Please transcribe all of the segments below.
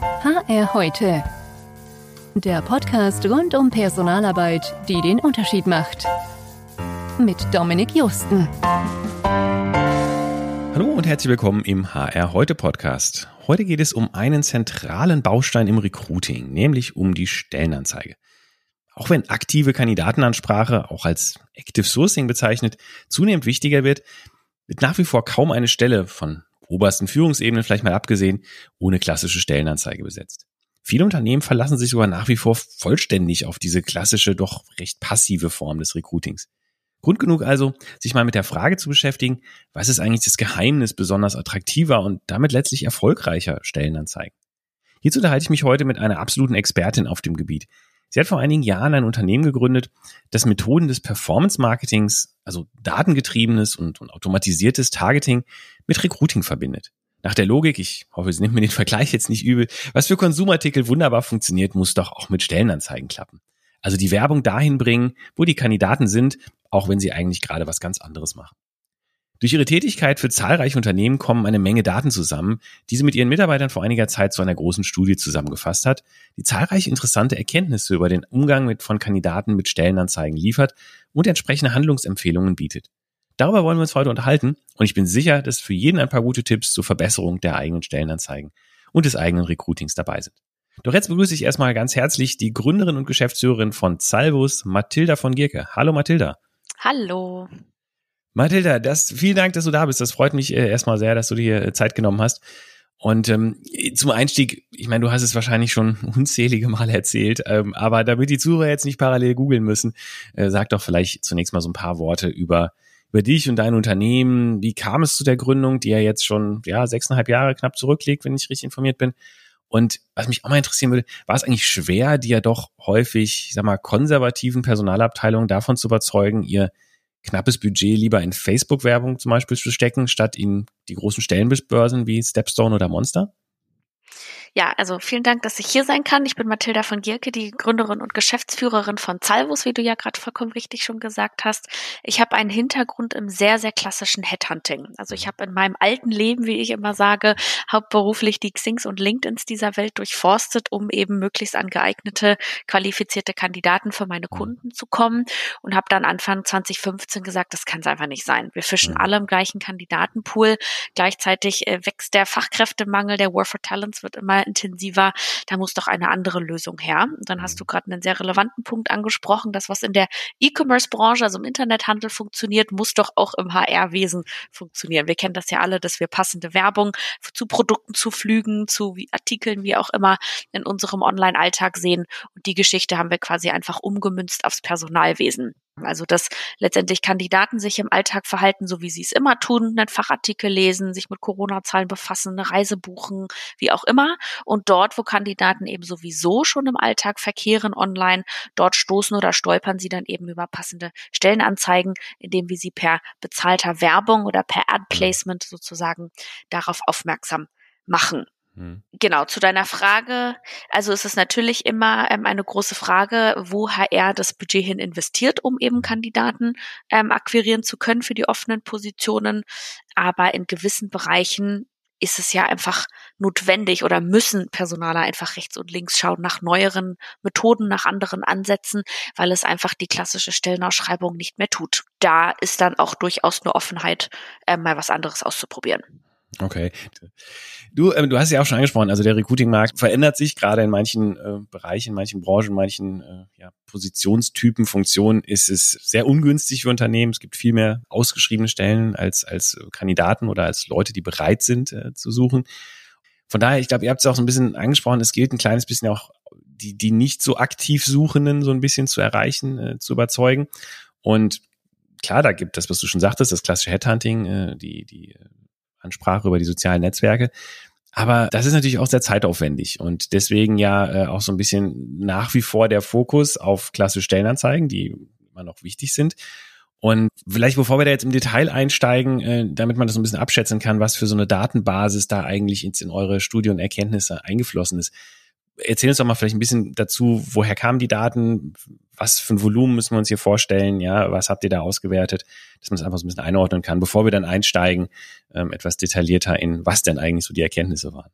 HR heute. Der Podcast rund um Personalarbeit, die den Unterschied macht. Mit Dominik Justen. Hallo und herzlich willkommen im HR heute Podcast. Heute geht es um einen zentralen Baustein im Recruiting, nämlich um die Stellenanzeige. Auch wenn aktive Kandidatenansprache, auch als Active Sourcing bezeichnet, zunehmend wichtiger wird, wird nach wie vor kaum eine Stelle von obersten Führungsebenen vielleicht mal abgesehen, ohne klassische Stellenanzeige besetzt. Viele Unternehmen verlassen sich sogar nach wie vor vollständig auf diese klassische, doch recht passive Form des Recruitings. Grund genug also, sich mal mit der Frage zu beschäftigen, was ist eigentlich das Geheimnis besonders attraktiver und damit letztlich erfolgreicher Stellenanzeigen? Hierzu unterhalte ich mich heute mit einer absoluten Expertin auf dem Gebiet. Sie hat vor einigen Jahren ein Unternehmen gegründet, das Methoden des Performance-Marketings, also datengetriebenes und, und automatisiertes Targeting, mit Recruiting verbindet. Nach der Logik, ich hoffe, Sie nehmen mir den Vergleich jetzt nicht übel, was für Konsumartikel wunderbar funktioniert, muss doch auch mit Stellenanzeigen klappen. Also die Werbung dahin bringen, wo die Kandidaten sind, auch wenn sie eigentlich gerade was ganz anderes machen. Durch ihre Tätigkeit für zahlreiche Unternehmen kommen eine Menge Daten zusammen, die sie mit ihren Mitarbeitern vor einiger Zeit zu einer großen Studie zusammengefasst hat, die zahlreiche interessante Erkenntnisse über den Umgang mit, von Kandidaten mit Stellenanzeigen liefert und entsprechende Handlungsempfehlungen bietet. Darüber wollen wir uns heute unterhalten und ich bin sicher, dass für jeden ein paar gute Tipps zur Verbesserung der eigenen Stellenanzeigen und des eigenen Recruitings dabei sind. Doch jetzt begrüße ich erstmal ganz herzlich die Gründerin und Geschäftsführerin von Salvus, Mathilda von Gierke. Hallo Mathilda. Hallo. Mathilda, das, vielen Dank, dass du da bist. Das freut mich äh, erstmal sehr, dass du dir äh, Zeit genommen hast. Und ähm, zum Einstieg, ich meine, du hast es wahrscheinlich schon unzählige Mal erzählt, ähm, aber damit die Zuhörer jetzt nicht parallel googeln müssen, äh, sag doch vielleicht zunächst mal so ein paar Worte über über dich und dein Unternehmen. Wie kam es zu der Gründung, die ja jetzt schon ja sechseinhalb Jahre knapp zurückliegt, wenn ich richtig informiert bin? Und was mich auch mal interessieren würde, war es eigentlich schwer, die ja doch häufig, ich sag mal, konservativen Personalabteilungen davon zu überzeugen, ihr knappes Budget lieber in Facebook-Werbung zum Beispiel zu stecken, statt in die großen Stellenbörsen wie Stepstone oder Monster? Ja, also vielen Dank, dass ich hier sein kann. Ich bin Mathilda von Gierke, die Gründerin und Geschäftsführerin von Zalvus, wie du ja gerade vollkommen richtig schon gesagt hast. Ich habe einen Hintergrund im sehr, sehr klassischen Headhunting. Also ich habe in meinem alten Leben, wie ich immer sage, hauptberuflich die Xings und LinkedIns dieser Welt durchforstet, um eben möglichst an geeignete, qualifizierte Kandidaten für meine mhm. Kunden zu kommen und habe dann Anfang 2015 gesagt, das kann es einfach nicht sein. Wir fischen mhm. alle im gleichen Kandidatenpool. Gleichzeitig äh, wächst der Fachkräftemangel, der War for Talents wird immer intensiver, da muss doch eine andere Lösung her. Und dann hast du mhm. gerade einen sehr relevanten Punkt angesprochen, das, was in der E-Commerce-Branche, also im Internethandel funktioniert, muss doch auch im HR-Wesen funktionieren. Wir kennen das ja alle, dass wir passende Werbung zu Produkten, zu Flügen, zu Artikeln, wie auch immer, in unserem Online-Alltag sehen. Und die Geschichte haben wir quasi einfach umgemünzt aufs Personalwesen. Also dass letztendlich Kandidaten sich im Alltag verhalten, so wie sie es immer tun, einen Fachartikel lesen, sich mit Corona-Zahlen befassen, eine Reise buchen, wie auch immer. Und dort, wo Kandidaten eben sowieso schon im Alltag verkehren online, dort stoßen oder stolpern sie dann eben über passende Stellenanzeigen, indem wir sie per bezahlter Werbung oder per Ad-Placement sozusagen darauf aufmerksam machen. Hm. Genau, zu deiner Frage. Also es ist natürlich immer ähm, eine große Frage, wo HR das Budget hin investiert, um eben Kandidaten ähm, akquirieren zu können für die offenen Positionen. Aber in gewissen Bereichen ist es ja einfach notwendig oder müssen Personaler einfach rechts und links schauen nach neueren Methoden, nach anderen Ansätzen, weil es einfach die klassische Stellenausschreibung nicht mehr tut. Da ist dann auch durchaus eine Offenheit, äh, mal was anderes auszuprobieren. Okay. Du, ähm, du hast ja auch schon angesprochen, also der Recruiting-Markt verändert sich gerade in manchen äh, Bereichen, in manchen Branchen, in manchen äh, ja, Positionstypen, Funktionen ist es sehr ungünstig für Unternehmen. Es gibt viel mehr ausgeschriebene Stellen als, als Kandidaten oder als Leute, die bereit sind äh, zu suchen. Von daher, ich glaube, ihr habt es auch so ein bisschen angesprochen, es gilt ein kleines bisschen auch die, die nicht so aktiv Suchenden so ein bisschen zu erreichen, äh, zu überzeugen. Und klar, da gibt das, was du schon sagtest, das klassische Headhunting, äh, die, die Ansprache über die sozialen Netzwerke. Aber das ist natürlich auch sehr zeitaufwendig und deswegen ja äh, auch so ein bisschen nach wie vor der Fokus auf klassische Stellenanzeigen, die immer noch wichtig sind. Und vielleicht, bevor wir da jetzt im Detail einsteigen, äh, damit man das so ein bisschen abschätzen kann, was für so eine Datenbasis da eigentlich in, in eure Studie und Erkenntnisse eingeflossen ist, erzähl uns doch mal vielleicht ein bisschen dazu, woher kamen die Daten, was für ein Volumen müssen wir uns hier vorstellen, ja, was habt ihr da ausgewertet, dass man es einfach so ein bisschen einordnen kann, bevor wir dann einsteigen, ähm, etwas detaillierter in, was denn eigentlich so die Erkenntnisse waren.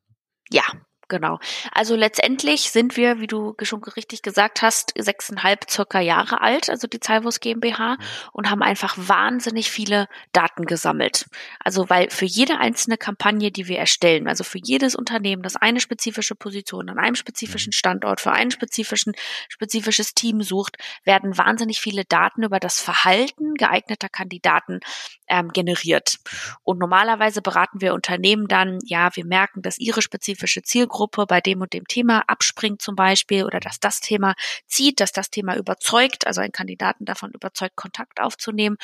Ja, Genau. Also letztendlich sind wir, wie du schon richtig gesagt hast, sechseinhalb circa Jahre alt, also die Zahlwurst GmbH, mhm. und haben einfach wahnsinnig viele Daten gesammelt. Also weil für jede einzelne Kampagne, die wir erstellen, also für jedes Unternehmen, das eine spezifische Position an einem spezifischen mhm. Standort für ein spezifischen, spezifisches Team sucht, werden wahnsinnig viele Daten über das Verhalten geeigneter Kandidaten ähm, generiert. Und normalerweise beraten wir Unternehmen dann, ja, wir merken, dass ihre spezifische Zielgruppe Zielgruppe bei dem und dem Thema abspringt zum Beispiel oder dass das Thema zieht, dass das Thema überzeugt, also einen Kandidaten davon überzeugt, Kontakt aufzunehmen.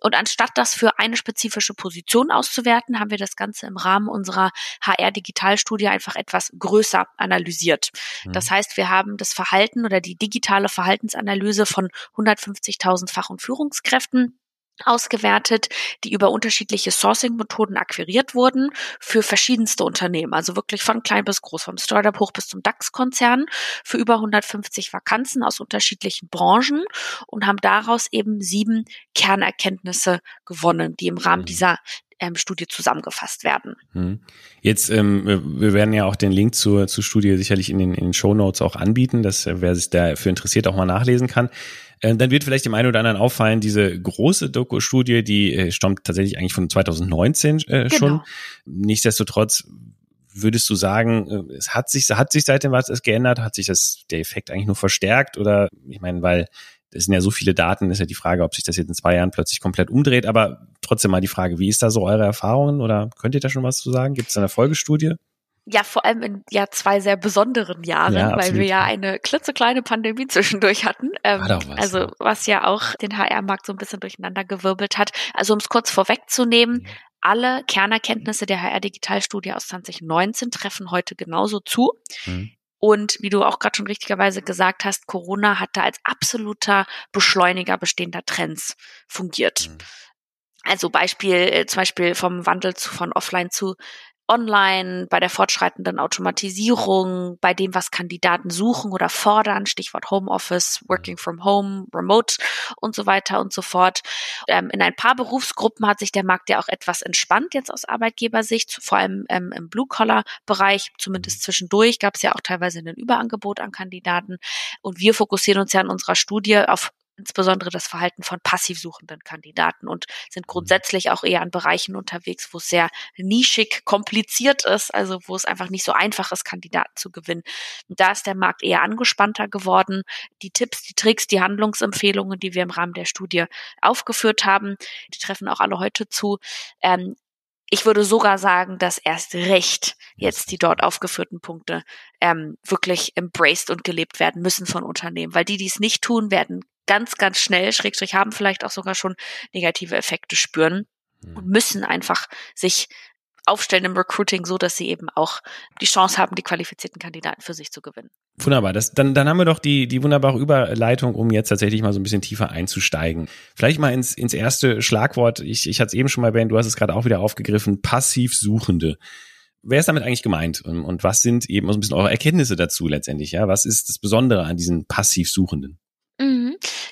Und anstatt das für eine spezifische Position auszuwerten, haben wir das Ganze im Rahmen unserer HR-Digitalstudie einfach etwas größer analysiert. Mhm. Das heißt, wir haben das Verhalten oder die digitale Verhaltensanalyse von 150.000 Fach- und Führungskräften ausgewertet, die über unterschiedliche Sourcing-Methoden akquiriert wurden für verschiedenste Unternehmen, also wirklich von klein bis groß, vom Startup hoch bis zum DAX-Konzern, für über 150 Vakanzen aus unterschiedlichen Branchen und haben daraus eben sieben Kernerkenntnisse gewonnen, die im Rahmen mhm. dieser ähm, Studie zusammengefasst werden. Mhm. Jetzt, ähm, wir werden ja auch den Link zur, zur Studie sicherlich in den, in den Show Notes auch anbieten, dass äh, wer sich dafür interessiert auch mal nachlesen kann. Äh, dann wird vielleicht dem einen oder anderen auffallen, diese große Doku-Studie, die äh, stammt tatsächlich eigentlich von 2019 äh, schon. Genau. Nichtsdestotrotz würdest du sagen, äh, es hat sich, hat sich seitdem was geändert? Hat sich das, der Effekt eigentlich nur verstärkt? Oder, ich meine, weil es sind ja so viele Daten, ist ja die Frage, ob sich das jetzt in zwei Jahren plötzlich komplett umdreht. Aber trotzdem mal die Frage, wie ist da so eure Erfahrungen? Oder könnt ihr da schon was zu sagen? Gibt es eine Folgestudie? Ja vor allem in ja zwei sehr besonderen Jahren, ja, weil wir ja eine klitzekleine Pandemie zwischendurch hatten. Ähm, was, also ja. was ja auch den HR-Markt so ein bisschen durcheinander gewirbelt hat. Also um es kurz vorwegzunehmen, mhm. alle Kernerkenntnisse der HR-Digitalstudie aus 2019 treffen heute genauso zu. Mhm. Und wie du auch gerade schon richtigerweise gesagt hast, Corona hat da als absoluter Beschleuniger bestehender Trends fungiert. Mhm. Also Beispiel, äh, zum Beispiel vom Wandel zu, von offline zu online, bei der fortschreitenden Automatisierung, bei dem, was Kandidaten suchen oder fordern, Stichwort Homeoffice, Working from Home, Remote und so weiter und so fort. Ähm, in ein paar Berufsgruppen hat sich der Markt ja auch etwas entspannt jetzt aus Arbeitgebersicht, vor allem ähm, im Blue-Collar-Bereich, zumindest zwischendurch gab es ja auch teilweise ein Überangebot an Kandidaten. Und wir fokussieren uns ja in unserer Studie auf insbesondere das Verhalten von passiv suchenden Kandidaten und sind mhm. grundsätzlich auch eher an Bereichen unterwegs, wo es sehr nischig kompliziert ist, also wo es einfach nicht so einfach ist, Kandidaten zu gewinnen. Und da ist der Markt eher angespannter geworden. Die Tipps, die Tricks, die Handlungsempfehlungen, die wir im Rahmen der Studie aufgeführt haben, die treffen auch alle heute zu. Ähm, ich würde sogar sagen, dass erst recht jetzt die dort aufgeführten Punkte ähm, wirklich embraced und gelebt werden müssen von Unternehmen, weil die, die es nicht tun, werden ganz, ganz schnell, Schrägstrich haben vielleicht auch sogar schon negative Effekte spüren und mhm. müssen einfach sich aufstellen im Recruiting, so dass sie eben auch die Chance haben, die qualifizierten Kandidaten für sich zu gewinnen. Wunderbar. Das, dann, dann haben wir doch die, die wunderbare Überleitung, um jetzt tatsächlich mal so ein bisschen tiefer einzusteigen. Vielleicht mal ins, ins erste Schlagwort. Ich, ich hatte es eben schon mal erwähnt, du hast es gerade auch wieder aufgegriffen. Passiv Suchende. Wer ist damit eigentlich gemeint? Und, und was sind eben so ein bisschen eure Erkenntnisse dazu letztendlich? Ja, was ist das Besondere an diesen passiv Suchenden?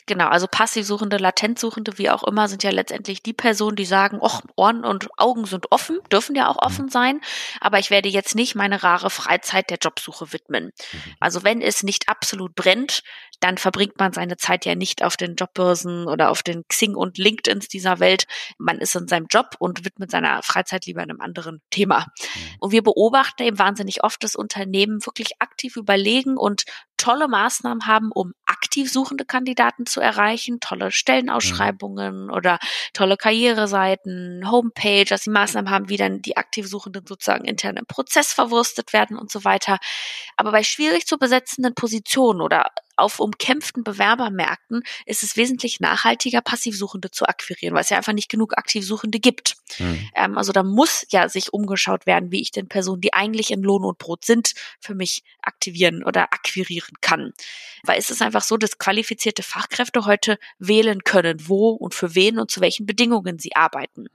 Genau, also Passivsuchende, Latentsuchende, wie auch immer, sind ja letztendlich die Personen, die sagen, och, Ohren und Augen sind offen, dürfen ja auch offen mhm. sein, aber ich werde jetzt nicht meine rare Freizeit der Jobsuche widmen. Mhm. Also wenn es nicht absolut brennt, dann verbringt man seine Zeit ja nicht auf den Jobbörsen oder auf den Xing und LinkedIns dieser Welt. Man ist in seinem Job und widmet seiner Freizeit lieber einem anderen Thema. Mhm. Und wir beobachten eben wahnsinnig oft, dass Unternehmen wirklich aktiv überlegen und tolle Maßnahmen haben, um aktiv suchende Kandidaten zu erreichen, tolle Stellenausschreibungen mhm. oder tolle Karriereseiten, Homepage, dass sie Maßnahmen haben, wie dann die aktiv Suchenden sozusagen intern im Prozess verwurstet werden und so weiter. Aber bei schwierig zu besetzenden Positionen oder auf umkämpften Bewerbermärkten ist es wesentlich nachhaltiger, Passivsuchende zu akquirieren, weil es ja einfach nicht genug Aktivsuchende gibt. Mhm. Ähm, also da muss ja sich umgeschaut werden, wie ich den Personen, die eigentlich in Lohn und Brot sind, für mich aktivieren oder akquirieren kann. Weil es ist einfach so, dass qualifizierte Fachkräfte heute wählen können, wo und für wen und zu welchen Bedingungen sie arbeiten. Mhm.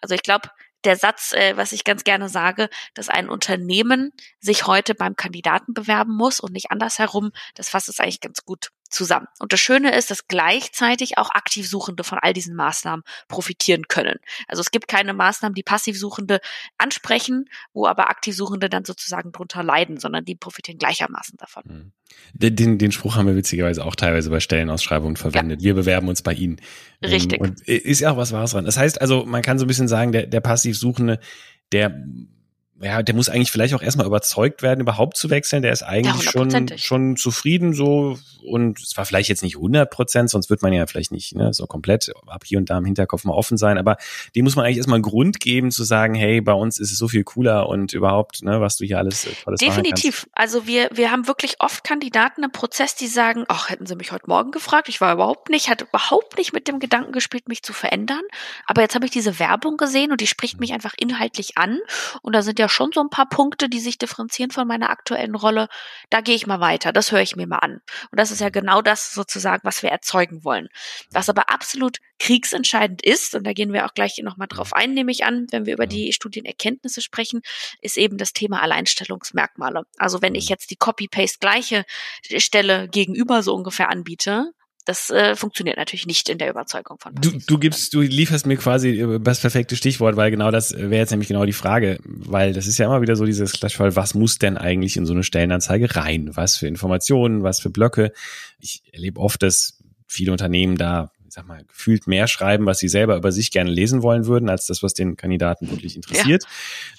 Also ich glaube, der Satz, äh, was ich ganz gerne sage, dass ein Unternehmen sich heute beim Kandidaten bewerben muss und nicht andersherum, das fasst es eigentlich ganz gut zusammen. Und das Schöne ist, dass gleichzeitig auch Aktivsuchende von all diesen Maßnahmen profitieren können. Also es gibt keine Maßnahmen, die Passivsuchende ansprechen, wo aber Aktivsuchende dann sozusagen drunter leiden, sondern die profitieren gleichermaßen davon. Mhm. Den, den Spruch haben wir witzigerweise auch teilweise bei Stellenausschreibungen verwendet. Ja. Wir bewerben uns bei Ihnen. Ähm, Richtig. Und ist ja auch was Wahres dran. Das heißt also, man kann so ein bisschen sagen, der, der Passivsuchende, der ja, der muss eigentlich vielleicht auch erstmal überzeugt werden, überhaupt zu wechseln. Der ist eigentlich ja, schon, schon zufrieden so und es war vielleicht jetzt nicht 100 Prozent, sonst wird man ja vielleicht nicht ne, so komplett ab hier und da im Hinterkopf mal offen sein. Aber dem muss man eigentlich erstmal einen Grund geben zu sagen, hey, bei uns ist es so viel cooler und überhaupt, ne, was du hier alles äh, tolles Definitiv. Also wir, wir haben wirklich oft Kandidaten im Prozess, die sagen, ach, hätten sie mich heute Morgen gefragt, ich war überhaupt nicht, hatte überhaupt nicht mit dem Gedanken gespielt, mich zu verändern. Aber jetzt habe ich diese Werbung gesehen und die spricht mich einfach inhaltlich an. Und da sind ja schon so ein paar Punkte, die sich differenzieren von meiner aktuellen Rolle. Da gehe ich mal weiter. Das höre ich mir mal an. Und das ist ja genau das sozusagen, was wir erzeugen wollen. Was aber absolut kriegsentscheidend ist, und da gehen wir auch gleich nochmal drauf ein, nehme ich an, wenn wir über die Studienerkenntnisse sprechen, ist eben das Thema Alleinstellungsmerkmale. Also wenn ich jetzt die Copy-Paste gleiche Stelle gegenüber so ungefähr anbiete, das äh, funktioniert natürlich nicht in der Überzeugung von Du, du gibst, du lieferst mir quasi äh, das perfekte Stichwort, weil genau das wäre jetzt nämlich genau die Frage, weil das ist ja immer wieder so dieses Clashfall, was muss denn eigentlich in so eine Stellenanzeige rein? Was für Informationen, was für Blöcke? Ich erlebe oft, dass viele Unternehmen da ich sag mal, gefühlt mehr schreiben, was sie selber über sich gerne lesen wollen würden, als das, was den Kandidaten wirklich interessiert.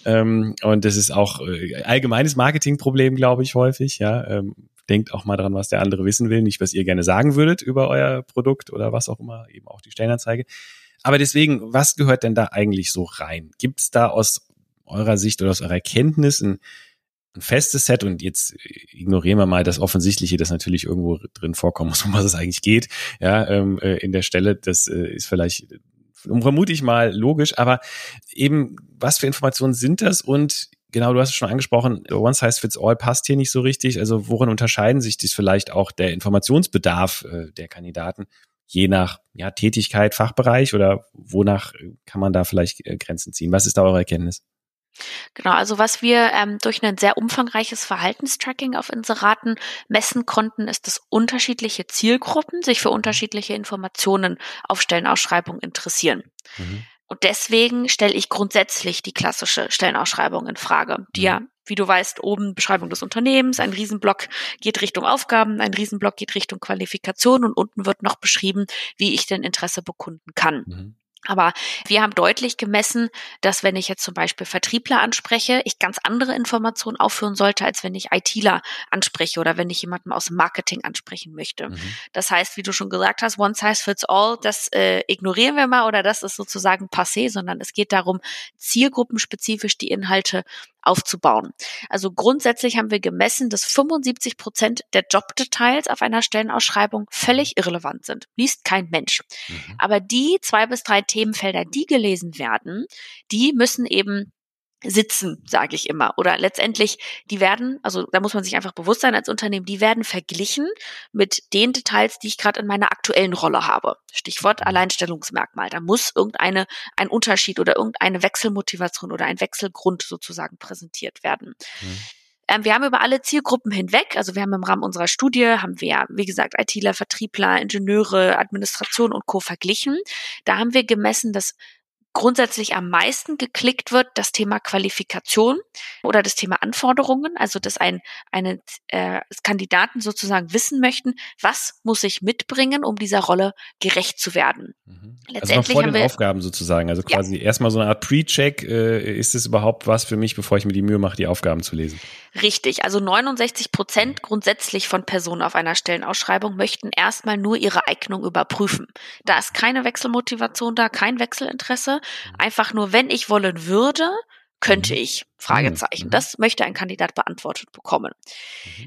Ja. Ähm, und das ist auch äh, allgemeines Marketingproblem, glaube ich, häufig. Ja, ähm, denkt auch mal dran, was der andere wissen will, nicht was ihr gerne sagen würdet über euer Produkt oder was auch immer, eben auch die Stellenanzeige. Aber deswegen, was gehört denn da eigentlich so rein? Gibt es da aus eurer Sicht oder aus eurer Kenntnis ein, ein festes Set und jetzt ignorieren wir mal das Offensichtliche, das natürlich irgendwo drin vorkommen muss, um was es eigentlich geht, ja, ähm, äh, in der Stelle, das äh, ist vielleicht vermute ich mal logisch, aber eben, was für Informationen sind das und Genau, du hast es schon angesprochen, One Size Fits All passt hier nicht so richtig. Also worin unterscheiden sich dies vielleicht auch der Informationsbedarf äh, der Kandidaten, je nach ja, Tätigkeit, Fachbereich oder wonach kann man da vielleicht äh, Grenzen ziehen? Was ist da eure Erkenntnis? Genau, also was wir ähm, durch ein sehr umfangreiches Verhaltenstracking auf Inseraten messen konnten, ist, dass unterschiedliche Zielgruppen sich für unterschiedliche Informationen auf Stellenausschreibungen interessieren. Mhm. Und deswegen stelle ich grundsätzlich die klassische Stellenausschreibung in Frage, die ja, wie du weißt, oben Beschreibung des Unternehmens, ein Riesenblock geht Richtung Aufgaben, ein Riesenblock geht Richtung Qualifikation und unten wird noch beschrieben, wie ich denn Interesse bekunden kann. Mhm. Aber wir haben deutlich gemessen, dass wenn ich jetzt zum Beispiel Vertriebler anspreche, ich ganz andere Informationen aufführen sollte, als wenn ich ITler anspreche oder wenn ich jemanden aus dem Marketing ansprechen möchte. Mhm. Das heißt, wie du schon gesagt hast, one size fits all, das äh, ignorieren wir mal oder das ist sozusagen passé, sondern es geht darum, zielgruppenspezifisch die Inhalte aufzubauen. Also grundsätzlich haben wir gemessen, dass 75 Prozent der Jobdetails auf einer Stellenausschreibung völlig irrelevant sind. Liest kein Mensch. Mhm. Aber die zwei bis drei Themenfelder, die gelesen werden, die müssen eben sitzen, sage ich immer. Oder letztendlich, die werden, also da muss man sich einfach bewusst sein als Unternehmen, die werden verglichen mit den Details, die ich gerade in meiner aktuellen Rolle habe. Stichwort mhm. Alleinstellungsmerkmal. Da muss irgendeine ein Unterschied oder irgendeine Wechselmotivation oder ein Wechselgrund sozusagen präsentiert werden. Mhm. Ähm, wir haben über alle Zielgruppen hinweg, also wir haben im Rahmen unserer Studie, haben wir, wie gesagt, ITler, Vertriebler, Ingenieure, Administration und Co. verglichen. Da haben wir gemessen, dass grundsätzlich am meisten geklickt wird, das Thema Qualifikation oder das Thema Anforderungen, also dass ein eine äh, Kandidaten sozusagen wissen möchten, was muss ich mitbringen, um dieser Rolle gerecht zu werden. Mhm. Letztendlich also noch vor den wir, Aufgaben sozusagen, also quasi ja. erstmal so eine Art Pre-Check, äh, ist es überhaupt was für mich, bevor ich mir die Mühe mache, die Aufgaben zu lesen? Richtig, also 69 Prozent grundsätzlich von Personen auf einer Stellenausschreibung möchten erstmal nur ihre Eignung überprüfen. Da ist keine Wechselmotivation da, kein Wechselinteresse. Mhm. Einfach nur, wenn ich wollen würde, könnte mhm. ich? Fragezeichen. Mhm. Das möchte ein Kandidat beantwortet bekommen.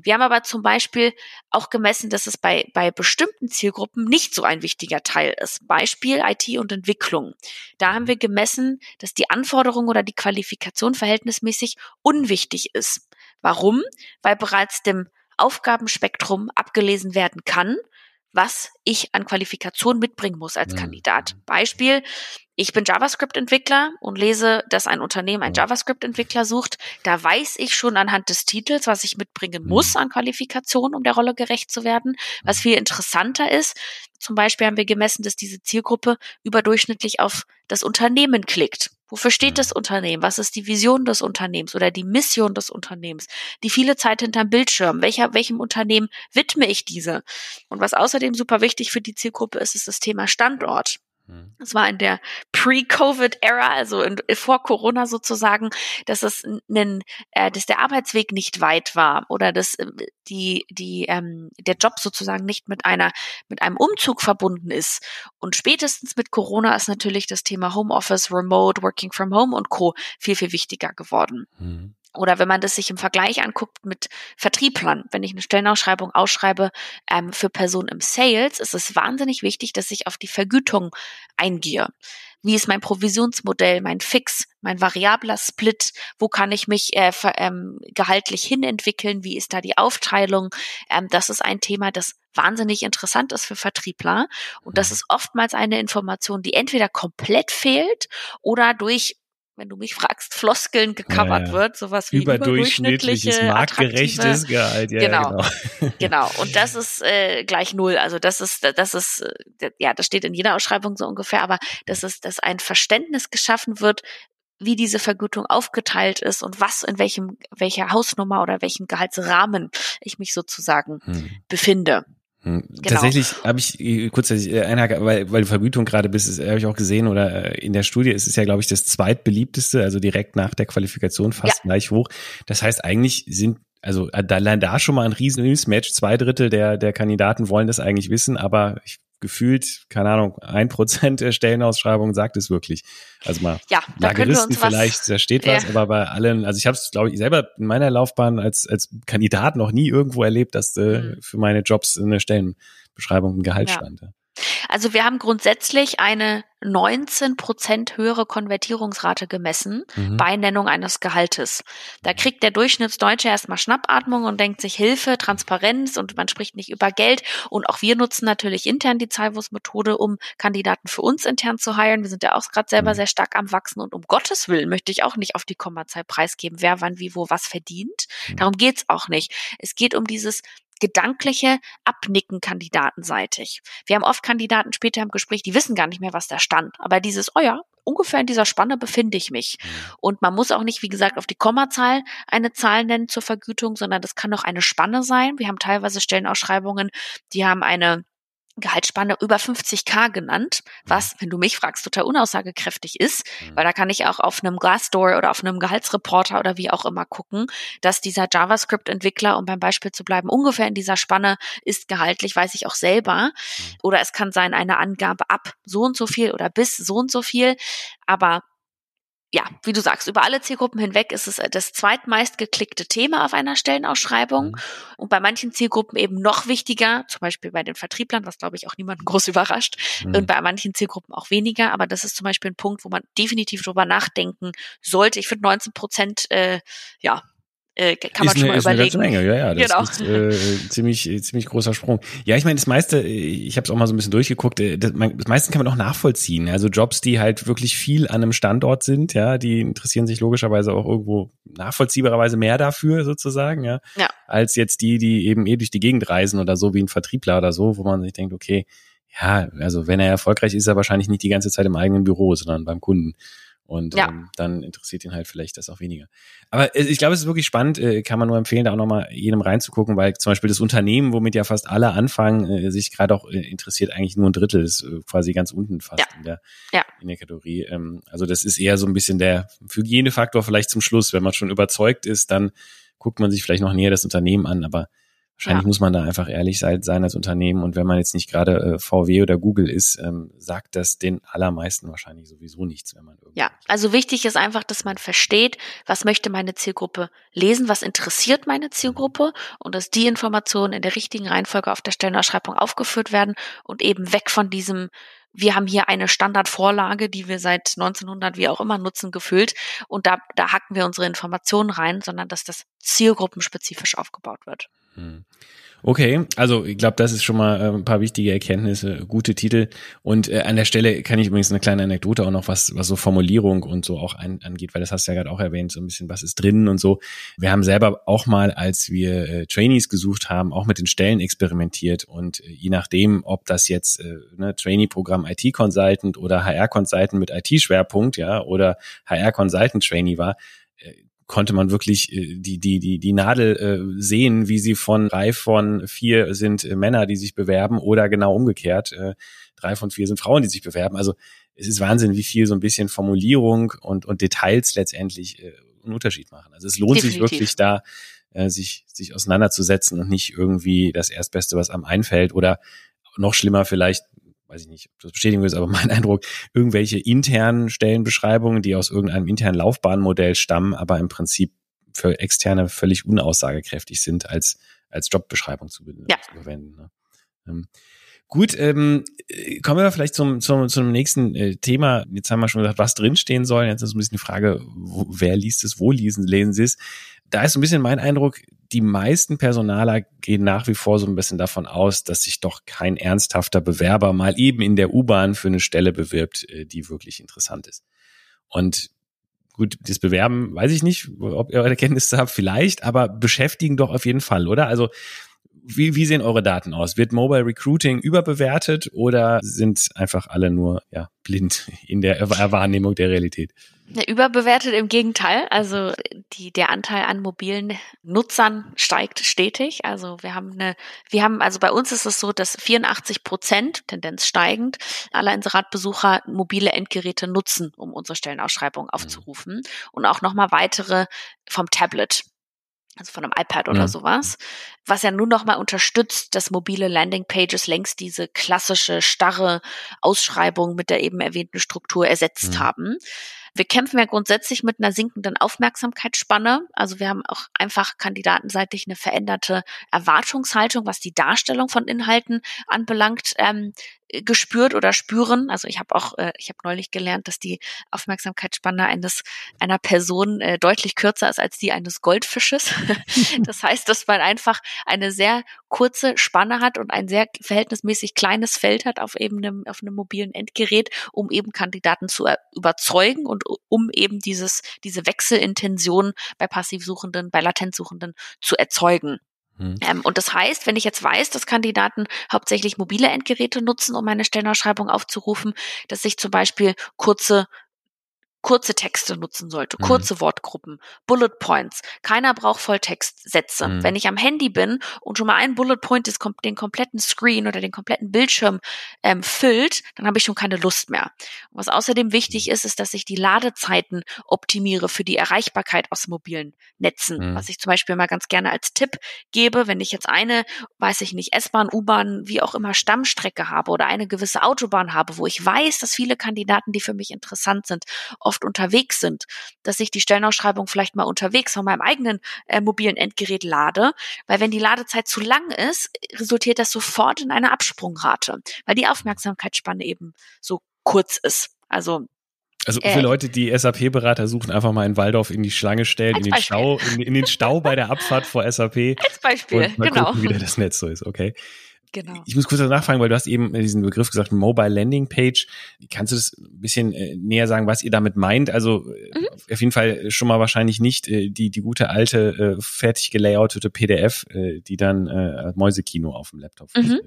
Wir haben aber zum Beispiel auch gemessen, dass es bei, bei bestimmten Zielgruppen nicht so ein wichtiger Teil ist. Beispiel IT und Entwicklung. Da haben wir gemessen, dass die Anforderung oder die Qualifikation verhältnismäßig unwichtig ist. Warum? Weil bereits dem Aufgabenspektrum abgelesen werden kann, was ich an Qualifikation mitbringen muss als Kandidat. Beispiel, ich bin JavaScript-Entwickler und lese, dass ein Unternehmen einen JavaScript-Entwickler sucht. Da weiß ich schon anhand des Titels, was ich mitbringen muss an Qualifikation, um der Rolle gerecht zu werden. Was viel interessanter ist, zum Beispiel haben wir gemessen, dass diese Zielgruppe überdurchschnittlich auf das Unternehmen klickt. Wofür steht das Unternehmen? Was ist die Vision des Unternehmens oder die Mission des Unternehmens? Die viele Zeit hinterm Bildschirm. Welcher, welchem Unternehmen widme ich diese? Und was außerdem super wichtig für die Zielgruppe ist, ist das Thema Standort. Es war in der Pre-Covid-Ära, also in, vor Corona sozusagen, dass es einen, äh, dass der Arbeitsweg nicht weit war oder dass äh, die die ähm, der Job sozusagen nicht mit einer mit einem Umzug verbunden ist. Und spätestens mit Corona ist natürlich das Thema Homeoffice, Remote, Working from Home und Co. viel viel wichtiger geworden. Mhm. Oder wenn man das sich im Vergleich anguckt mit Vertrieblern, wenn ich eine Stellenausschreibung ausschreibe ähm, für Personen im Sales, ist es wahnsinnig wichtig, dass ich auf die Vergütung eingehe. Wie ist mein Provisionsmodell, mein Fix, mein variabler Split? Wo kann ich mich äh, ähm, gehaltlich hinentwickeln? Wie ist da die Aufteilung? Ähm, das ist ein Thema, das wahnsinnig interessant ist für Vertriebler. Und das mhm. ist oftmals eine Information, die entweder komplett fehlt oder durch wenn du mich fragst, Floskeln gecovert ja, ja. wird, sowas wie überdurchschnittliches, marktgerechtes Gehalt. Ja, genau, genau. genau. Und das ist äh, gleich null. Also das ist, das ist, äh, ja, das steht in jeder Ausschreibung so ungefähr. Aber das ist, dass ein Verständnis geschaffen wird, wie diese Vergütung aufgeteilt ist und was in welchem welcher Hausnummer oder welchem Gehaltsrahmen ich mich sozusagen hm. befinde. Hm, genau. Tatsächlich habe ich äh, kurzzeitig äh, einhaken, weil, weil Vergütung gerade bist, habe ich auch gesehen oder äh, in der Studie ist es ja, glaube ich, das zweitbeliebteste, also direkt nach der Qualifikation fast ja. gleich hoch. Das heißt, eigentlich sind also allein da schon mal ein riesen Mismatch. Zwei Drittel der, der Kandidaten wollen das eigentlich wissen, aber ich gefühlt, keine Ahnung, ein Prozent der Stellenausschreibungen sagt es wirklich. Also mal ja, Lageristen vielleicht, da steht was, ja. aber bei allen, also ich habe es, glaube ich, selber in meiner Laufbahn als, als Kandidat noch nie irgendwo erlebt, dass äh, mhm. für meine Jobs eine Stellenbeschreibung ein Gehalt ja. stand. Also wir haben grundsätzlich eine 19 Prozent höhere Konvertierungsrate gemessen mhm. bei Nennung eines Gehaltes. Da kriegt der Durchschnittsdeutsche erstmal Schnappatmung und denkt sich Hilfe, Transparenz und man spricht nicht über Geld. Und auch wir nutzen natürlich intern die Zahlwurst-Methode, um Kandidaten für uns intern zu heilen. Wir sind ja auch gerade selber mhm. sehr stark am Wachsen und um Gottes Willen möchte ich auch nicht auf die Kommazahl preisgeben, wer wann wie wo was verdient. Mhm. Darum geht's auch nicht. Es geht um dieses gedankliche Abnicken kandidatenseitig. Wir haben oft Kandidaten später im Gespräch, die wissen gar nicht mehr, was da stand. Aber dieses, oh ja, ungefähr in dieser Spanne befinde ich mich. Mhm. Und man muss auch nicht, wie gesagt, auf die Kommazahl eine Zahl nennen zur Vergütung, sondern das kann auch eine Spanne sein. Wir haben teilweise Stellenausschreibungen, die haben eine Gehaltsspanne über 50k genannt, was, wenn du mich fragst, total unaussagekräftig ist, mhm. weil da kann ich auch auf einem Glassdoor oder auf einem Gehaltsreporter oder wie auch immer gucken, dass dieser JavaScript-Entwickler, um beim Beispiel zu bleiben, ungefähr in dieser Spanne ist gehaltlich, weiß ich auch selber. Mhm. Oder es kann sein eine Angabe ab so und so viel oder bis so und so viel. Aber ja, wie du sagst, über alle Zielgruppen hinweg ist es äh, das zweitmeist geklickte Thema auf einer Stellenausschreibung. Mhm. Und bei manchen Zielgruppen eben noch wichtiger, zum Beispiel bei den Vertrieblern, was glaube ich auch niemanden groß überrascht, mhm. und bei manchen Zielgruppen auch weniger. Aber das ist zum Beispiel ein Punkt, wo man definitiv drüber nachdenken sollte. Ich finde 19 Prozent, äh, ja, äh, kann man ist schon eine, mal ist überlegen. Eine Menge, ja, ja, das genau. ist äh, ziemlich ziemlich großer Sprung. Ja, ich meine, das meiste, ich habe es auch mal so ein bisschen durchgeguckt, äh, das, das meiste kann man auch nachvollziehen. Also Jobs, die halt wirklich viel an einem Standort sind, ja, die interessieren sich logischerweise auch irgendwo nachvollziehbarerweise mehr dafür sozusagen, ja, ja. als jetzt die, die eben eh durch die Gegend reisen oder so wie ein Vertriebler oder so, wo man sich denkt, okay, ja, also wenn er erfolgreich ist, ist er wahrscheinlich nicht die ganze Zeit im eigenen Büro, sondern beim Kunden. Und ja. ähm, dann interessiert ihn halt vielleicht das auch weniger. Aber äh, ich glaube, es ist wirklich spannend, äh, kann man nur empfehlen, da auch nochmal jedem reinzugucken, weil zum Beispiel das Unternehmen, womit ja fast alle anfangen, äh, sich gerade auch äh, interessiert, eigentlich nur ein Drittel, ist äh, quasi ganz unten fast ja. in, der, ja. in der Kategorie. Ähm, also das ist eher so ein bisschen der Hygienefaktor vielleicht zum Schluss. Wenn man schon überzeugt ist, dann guckt man sich vielleicht noch näher das Unternehmen an, aber Wahrscheinlich ja. muss man da einfach ehrlich sein, sein als Unternehmen. Und wenn man jetzt nicht gerade äh, VW oder Google ist, ähm, sagt das den allermeisten wahrscheinlich sowieso nichts, wenn man irgendwie. Ja, also wichtig ist einfach, dass man versteht, was möchte meine Zielgruppe lesen, was interessiert meine Zielgruppe und dass die Informationen in der richtigen Reihenfolge auf der Stellenausschreibung aufgeführt werden und eben weg von diesem wir haben hier eine Standardvorlage, die wir seit 1900 wie auch immer nutzen, gefüllt und da, da hacken wir unsere Informationen rein, sondern dass das zielgruppenspezifisch aufgebaut wird. Okay, also ich glaube, das ist schon mal äh, ein paar wichtige Erkenntnisse, gute Titel. Und äh, an der Stelle kann ich übrigens eine kleine Anekdote auch noch, was, was so Formulierung und so auch ein, angeht, weil das hast du ja gerade auch erwähnt, so ein bisschen, was ist drin und so. Wir haben selber auch mal, als wir äh, Trainees gesucht haben, auch mit den Stellen experimentiert und äh, je nachdem, ob das jetzt äh, ne, Trainee-Programm IT-Consultant oder HR-Consultant mit IT-Schwerpunkt, ja, oder HR-Consultant-Trainee war, konnte man wirklich äh, die, die, die, die Nadel äh, sehen, wie sie von drei von vier sind äh, Männer, die sich bewerben oder genau umgekehrt. Drei von vier sind Frauen, die sich bewerben. Also es ist Wahnsinn, wie viel so ein bisschen Formulierung und, und Details letztendlich einen Unterschied machen. Also es lohnt Definitiv. sich wirklich da, sich, sich auseinanderzusetzen und nicht irgendwie das Erstbeste, was einem einfällt oder noch schlimmer vielleicht weiß ich nicht, ob das Bestätigung ist, aber mein Eindruck, irgendwelche internen Stellenbeschreibungen, die aus irgendeinem internen Laufbahnmodell stammen, aber im Prinzip für Externe völlig unaussagekräftig sind, als, als Jobbeschreibung zu, ja. zu verwenden. Ne? Ähm, gut, ähm, kommen wir vielleicht zum, zum, zum nächsten äh, Thema. Jetzt haben wir schon gesagt, was drinstehen soll. Jetzt ist ein bisschen die Frage, wo, wer liest es, wo lesen, lesen sie es. Da ist so ein bisschen mein Eindruck, die meisten Personaler gehen nach wie vor so ein bisschen davon aus, dass sich doch kein ernsthafter Bewerber mal eben in der U-Bahn für eine Stelle bewirbt, äh, die wirklich interessant ist. Und gut, das Bewerben, weiß ich nicht, ob ihr eure Kenntnisse habt, vielleicht, aber beschäftigen doch auf jeden Fall, oder? Also wie, wie sehen eure Daten aus? Wird Mobile Recruiting überbewertet oder sind einfach alle nur ja, blind in der Wahrnehmung der Realität? Überbewertet im Gegenteil. Also die, der Anteil an mobilen Nutzern steigt stetig. Also wir haben eine, wir haben, also bei uns ist es so, dass 84 Prozent, Tendenz steigend, aller Inseratbesucher mobile Endgeräte nutzen, um unsere Stellenausschreibung mhm. aufzurufen. Und auch nochmal weitere vom Tablet also von einem iPad oder ja. sowas, was ja nur noch mal unterstützt, dass mobile Landingpages längst diese klassische starre Ausschreibung mit der eben erwähnten Struktur ersetzt ja. haben. Wir kämpfen ja grundsätzlich mit einer sinkenden Aufmerksamkeitsspanne. Also wir haben auch einfach kandidatenseitig eine veränderte Erwartungshaltung, was die Darstellung von Inhalten anbelangt. Ähm, gespürt oder spüren. Also ich habe auch, äh, ich habe neulich gelernt, dass die Aufmerksamkeitsspanne eines einer Person äh, deutlich kürzer ist als die eines Goldfisches. das heißt, dass man einfach eine sehr kurze Spanne hat und ein sehr verhältnismäßig kleines Feld hat auf eben einem, auf einem mobilen Endgerät, um eben Kandidaten zu überzeugen und um eben dieses, diese Wechselintention bei Passivsuchenden, bei Latenzsuchenden zu erzeugen. Mhm. Ähm, und das heißt, wenn ich jetzt weiß, dass Kandidaten hauptsächlich mobile Endgeräte nutzen, um eine Stellenausschreibung aufzurufen, dass ich zum Beispiel kurze kurze Texte nutzen sollte, mhm. kurze mhm. Wortgruppen, Bullet Points. Keiner braucht Volltextsätze. Mhm. Wenn ich am Handy bin und schon mal ein Bullet Point ist, den kompletten Screen oder den kompletten Bildschirm ähm, füllt, dann habe ich schon keine Lust mehr. Und was außerdem wichtig ist, ist, dass ich die Ladezeiten optimiere für die Erreichbarkeit aus mobilen Netzen. Mhm. Was ich zum Beispiel mal ganz gerne als Tipp gebe, wenn ich jetzt eine, weiß ich nicht, S-Bahn, U-Bahn, wie auch immer Stammstrecke habe oder eine gewisse Autobahn habe, wo ich weiß, dass viele Kandidaten, die für mich interessant sind, oft unterwegs sind, dass ich die Stellenausschreibung vielleicht mal unterwegs von meinem eigenen äh, mobilen Endgerät lade, weil wenn die Ladezeit zu lang ist, resultiert das sofort in eine Absprungrate, weil die Aufmerksamkeitsspanne eben so kurz ist. Also also für äh, Leute, die SAP-Berater suchen, einfach mal in Waldorf in die Schlange stellen, in den Beispiel. Stau, in, in, den Stau bei der Abfahrt vor SAP. Als Beispiel, und mal genau. Gucken, wie das Netz so ist, okay. Genau. Ich muss kurz nachfragen, weil du hast eben diesen Begriff gesagt, Mobile Landing Page. Kannst du das ein bisschen äh, näher sagen, was ihr damit meint? Also äh, mhm. auf jeden Fall schon mal wahrscheinlich nicht äh, die, die gute alte, fertig gelayoutete PDF, die dann äh, Mäusekino auf dem Laptop mhm.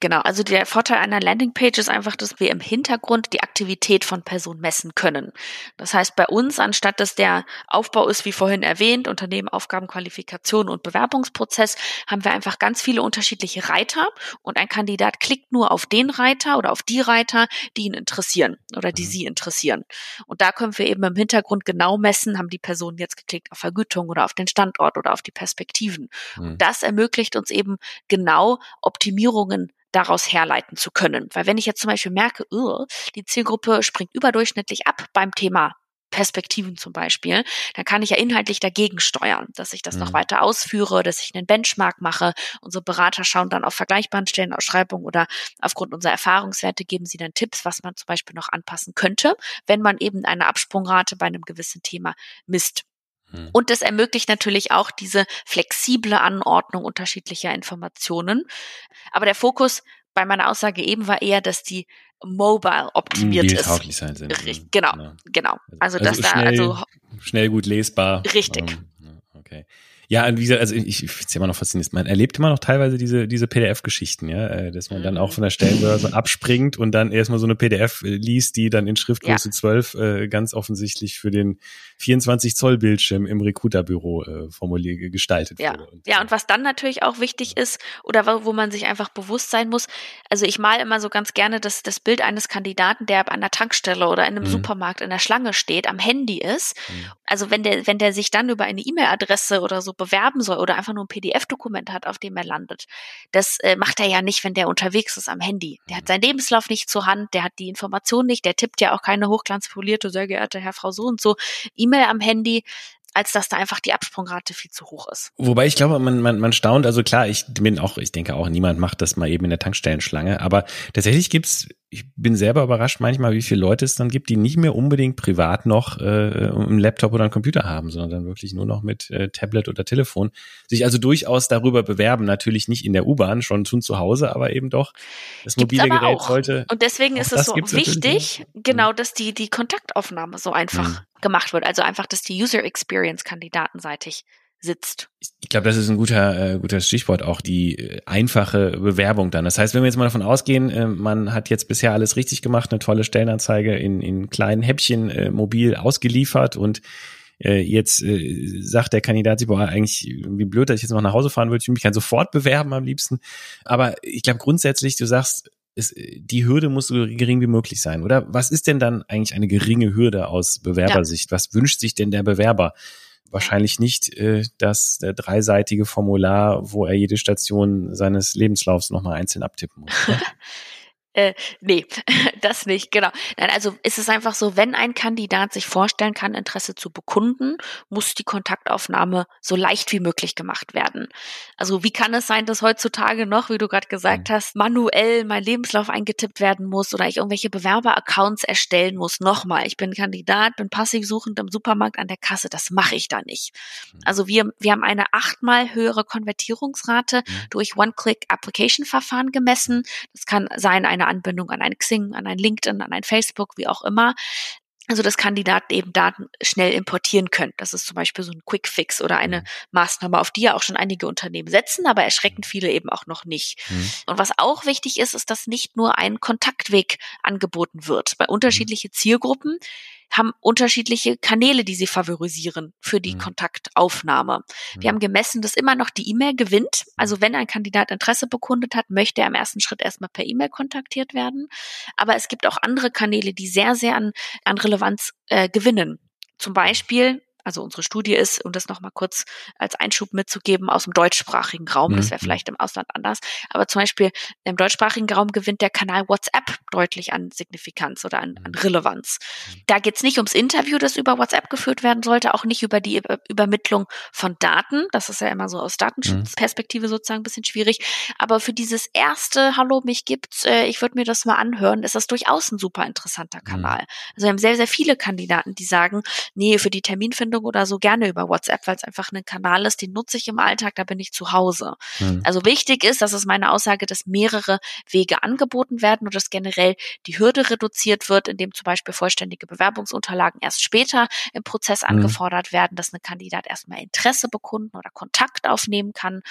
Genau, also der Vorteil einer Landing Page ist einfach, dass wir im Hintergrund die Aktivität von Personen messen können. Das heißt, bei uns, anstatt dass der Aufbau ist, wie vorhin erwähnt, Unternehmen, Aufgaben, Qualifikation und Bewerbungsprozess, haben wir einfach ganz viele unterschiedliche Reiter und ein Kandidat klickt nur auf den Reiter oder auf die Reiter, die ihn interessieren oder die mhm. sie interessieren. Und da können wir eben im Hintergrund genau messen, haben die Personen jetzt geklickt auf Vergütung oder auf den Standort oder auf die Perspektiven. Mhm. Und das ermöglicht uns eben genau Optimierungen daraus herleiten zu können. Weil wenn ich jetzt zum Beispiel merke, die Zielgruppe springt überdurchschnittlich ab beim Thema Perspektiven zum Beispiel, dann kann ich ja inhaltlich dagegen steuern, dass ich das mhm. noch weiter ausführe, dass ich einen Benchmark mache. Unsere Berater schauen dann auf vergleichbaren Stellenausschreibungen oder aufgrund unserer Erfahrungswerte geben sie dann Tipps, was man zum Beispiel noch anpassen könnte, wenn man eben eine Absprungrate bei einem gewissen Thema misst. Hm. Und es ermöglicht natürlich auch diese flexible Anordnung unterschiedlicher Informationen. Aber der Fokus bei meiner Aussage eben war eher, dass die mobile optimiert ist. sein sind. Genau, genau, genau. Also, also dass schnell, da also schnell gut lesbar. Richtig. Um, okay. Ja, wie gesagt, also ich, ich finde es immer noch faszinierend. Man erlebt immer noch teilweise diese, diese PDF-Geschichten, ja, äh, dass man dann auch mhm. von der Stellenbörse abspringt und dann erstmal so eine PDF äh, liest, die dann in Schriftgröße ja. 12 äh, ganz offensichtlich für den 24 Zoll Bildschirm im Recruiterbüro äh, formuliert gestaltet ja. wurde. Und, ja, und was dann natürlich auch wichtig ist oder wo, wo man sich einfach bewusst sein muss, also ich mal immer so ganz gerne das, das Bild eines Kandidaten, der an der Tankstelle oder in einem mhm. Supermarkt in der Schlange steht, am Handy ist. Mhm. Also wenn der, wenn der sich dann über eine E-Mail-Adresse oder so bewerben soll oder einfach nur ein PDF-Dokument hat, auf dem er landet. Das äh, macht er ja nicht, wenn der unterwegs ist am Handy. Der hat mhm. seinen Lebenslauf nicht zur Hand, der hat die Information nicht, der tippt ja auch keine hochglanzpolierte, sehr geehrte Herr, Frau so und so, E-Mail am Handy als dass da einfach die Absprungrate viel zu hoch ist. Wobei ich glaube, man, man, man staunt, also klar, ich bin auch, ich denke auch, niemand macht das mal eben in der Tankstellenschlange, aber tatsächlich gibt's ich bin selber überrascht manchmal, wie viele Leute es dann gibt, die nicht mehr unbedingt privat noch äh, einen Laptop oder einen Computer haben, sondern dann wirklich nur noch mit äh, Tablet oder Telefon sich also durchaus darüber bewerben. Natürlich nicht in der U-Bahn, schon schon zu Hause, aber eben doch das mobile Gibt's Gerät auch. sollte. Und deswegen ist es so wichtig, genau, dass die die Kontaktaufnahme so einfach mhm. Gemacht wird. Also einfach, dass die User Experience kandidatenseitig sitzt. Ich glaube, das ist ein guter, äh, guter Stichwort, auch die äh, einfache Bewerbung dann. Das heißt, wenn wir jetzt mal davon ausgehen, äh, man hat jetzt bisher alles richtig gemacht, eine tolle Stellenanzeige in, in kleinen Häppchen äh, mobil ausgeliefert und äh, jetzt äh, sagt der Kandidat sich, boah, eigentlich, wie blöd, dass ich jetzt noch nach Hause fahren würde, ich mich kann sofort bewerben am liebsten. Aber ich glaube grundsätzlich, du sagst, ist, die Hürde muss so gering wie möglich sein, oder? Was ist denn dann eigentlich eine geringe Hürde aus Bewerbersicht? Ja. Was wünscht sich denn der Bewerber? wahrscheinlich nicht äh, das äh, dreiseitige Formular, wo er jede Station seines Lebenslaufs nochmal einzeln abtippen muss. Äh, nee, das nicht, genau. Nein, also ist es einfach so, wenn ein Kandidat sich vorstellen kann, Interesse zu bekunden, muss die Kontaktaufnahme so leicht wie möglich gemacht werden. Also wie kann es sein, dass heutzutage noch, wie du gerade gesagt mhm. hast, manuell mein Lebenslauf eingetippt werden muss oder ich irgendwelche Bewerberaccounts erstellen muss? Nochmal, ich bin Kandidat, bin passiv suchend im Supermarkt an der Kasse, das mache ich da nicht. Mhm. Also wir, wir haben eine achtmal höhere Konvertierungsrate mhm. durch One-Click-Application-Verfahren gemessen. Das kann sein eine Anbindung an ein Xing, an ein LinkedIn, an ein Facebook, wie auch immer. Also dass Kandidaten eben Daten schnell importieren können. Das ist zum Beispiel so ein Quick Fix oder eine mhm. Maßnahme, auf die ja auch schon einige Unternehmen setzen, aber erschreckend mhm. viele eben auch noch nicht. Mhm. Und was auch wichtig ist, ist, dass nicht nur ein Kontaktweg angeboten wird. Bei unterschiedliche Zielgruppen haben unterschiedliche Kanäle, die sie favorisieren für die mhm. Kontaktaufnahme. Mhm. Wir haben gemessen, dass immer noch die E-Mail gewinnt. Also wenn ein Kandidat Interesse bekundet hat, möchte er im ersten Schritt erstmal per E-Mail kontaktiert werden. Aber es gibt auch andere Kanäle, die sehr, sehr an, an Relevanz äh, gewinnen. Zum Beispiel also unsere Studie ist, um das nochmal kurz als Einschub mitzugeben, aus dem deutschsprachigen Raum. Das wäre mhm. vielleicht im Ausland anders. Aber zum Beispiel im deutschsprachigen Raum gewinnt der Kanal WhatsApp deutlich an Signifikanz oder an, an mhm. Relevanz. Mhm. Da geht es nicht ums Interview, das über WhatsApp geführt werden sollte, auch nicht über die Übermittlung von Daten. Das ist ja immer so aus Datenschutzperspektive sozusagen ein bisschen schwierig. Aber für dieses erste Hallo, mich gibt's, äh, ich würde mir das mal anhören, ist das durchaus ein super interessanter Kanal. Also wir haben sehr, sehr viele Kandidaten, die sagen, nee, für die Terminfindung Sendung oder so gerne über WhatsApp, weil es einfach ein Kanal ist, den nutze ich im Alltag, da bin ich zu Hause. Mhm. Also wichtig ist, das ist meine Aussage, dass mehrere Wege angeboten werden und dass generell die Hürde reduziert wird, indem zum Beispiel vollständige Bewerbungsunterlagen erst später im Prozess mhm. angefordert werden, dass ein Kandidat erstmal Interesse bekunden oder Kontakt aufnehmen kann.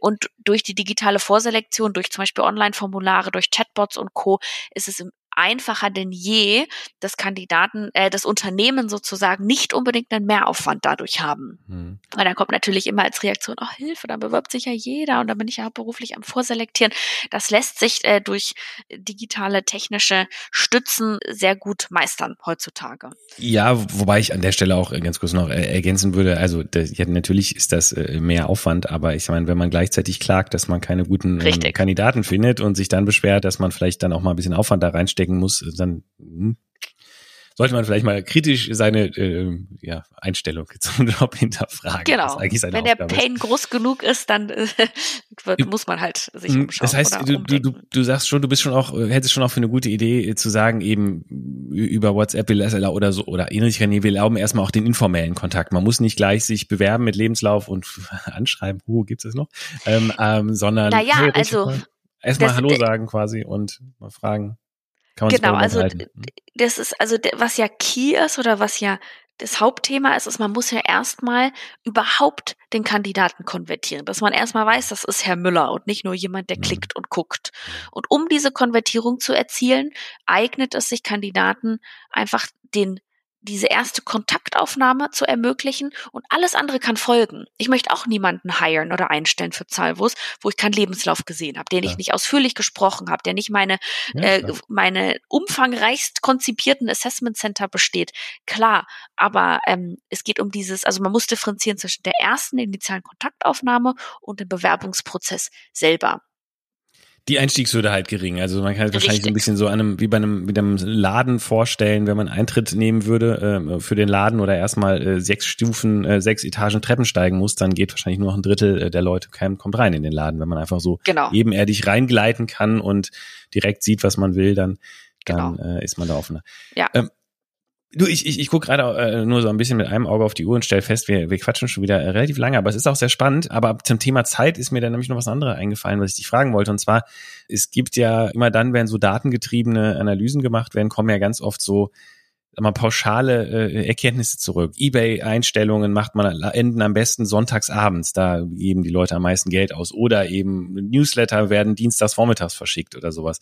Und durch die digitale Vorselektion, durch zum Beispiel Online-Formulare, durch Chatbots und Co. ist es im einfacher denn je, dass Kandidaten, äh, das Unternehmen sozusagen nicht unbedingt einen Mehraufwand dadurch haben. Mhm. Weil dann kommt natürlich immer als Reaktion, oh Hilfe, dann bewirbt sich ja jeder und dann bin ich ja beruflich am Vorselektieren. Das lässt sich äh, durch digitale technische Stützen sehr gut meistern heutzutage. Ja, wobei ich an der Stelle auch ganz kurz noch äh, ergänzen würde, also das, ja, natürlich ist das äh, mehr Aufwand, aber ich meine, wenn man gleichzeitig klagt, dass man keine guten ähm, Kandidaten findet und sich dann beschwert, dass man vielleicht dann auch mal ein bisschen Aufwand da reinsteckt, stecken muss, dann hm, sollte man vielleicht mal kritisch seine äh, ja, Einstellung zum Job hinterfragen. Genau. Wenn der Pain ist. groß genug ist, dann äh, muss man halt sich hm, umschauen. Das heißt, du, du, du, du sagst schon, du bist schon auch, hättest schon auch für eine gute Idee zu sagen, eben über WhatsApp oder so oder ähnlich, wir erlauben erstmal auch den informellen Kontakt. Man muss nicht gleich sich bewerben mit Lebenslauf und anschreiben, uh, gibt es noch, ähm, ähm, sondern naja, also erstmal Hallo sagen quasi und mal fragen. Kann genau, also das ist also was ja key ist oder was ja das Hauptthema ist, ist, man muss ja erstmal überhaupt den Kandidaten konvertieren, dass man erstmal weiß, das ist Herr Müller und nicht nur jemand, der mhm. klickt und guckt. Und um diese Konvertierung zu erzielen, eignet es sich Kandidaten einfach den diese erste Kontaktaufnahme zu ermöglichen und alles andere kann folgen. Ich möchte auch niemanden hiren oder einstellen für Zahlwus, wo ich keinen Lebenslauf gesehen habe, den ja. ich nicht ausführlich gesprochen habe, der nicht meine ja, äh, meine umfangreichst konzipierten Assessment Center besteht. Klar, aber ähm, es geht um dieses, also man muss differenzieren zwischen der ersten initialen Kontaktaufnahme und dem Bewerbungsprozess selber die Einstiegshürde halt gering. Also man kann es wahrscheinlich so ein bisschen so an einem, wie bei einem, mit einem Laden vorstellen, wenn man Eintritt nehmen würde äh, für den Laden oder erstmal äh, sechs Stufen, äh, sechs Etagen Treppen steigen muss, dann geht wahrscheinlich nur noch ein Drittel äh, der Leute kommt rein in den Laden. Wenn man einfach so genau. ebenerdig reingleiten kann und direkt sieht, was man will, dann, dann genau. äh, ist man da offener. Ja. Ähm, Du, ich, ich, ich gucke gerade äh, nur so ein bisschen mit einem Auge auf die Uhr und stell fest, wir, wir quatschen schon wieder äh, relativ lange, aber es ist auch sehr spannend. Aber zum Thema Zeit ist mir dann nämlich noch was anderes eingefallen, was ich dich fragen wollte. Und zwar, es gibt ja immer dann, wenn so datengetriebene Analysen gemacht werden, kommen ja ganz oft so mal pauschale äh, Erkenntnisse zurück. Ebay-Einstellungen macht man enden am besten sonntagsabends, da geben die Leute am meisten Geld aus. Oder eben Newsletter werden dienstags vormittags verschickt oder sowas.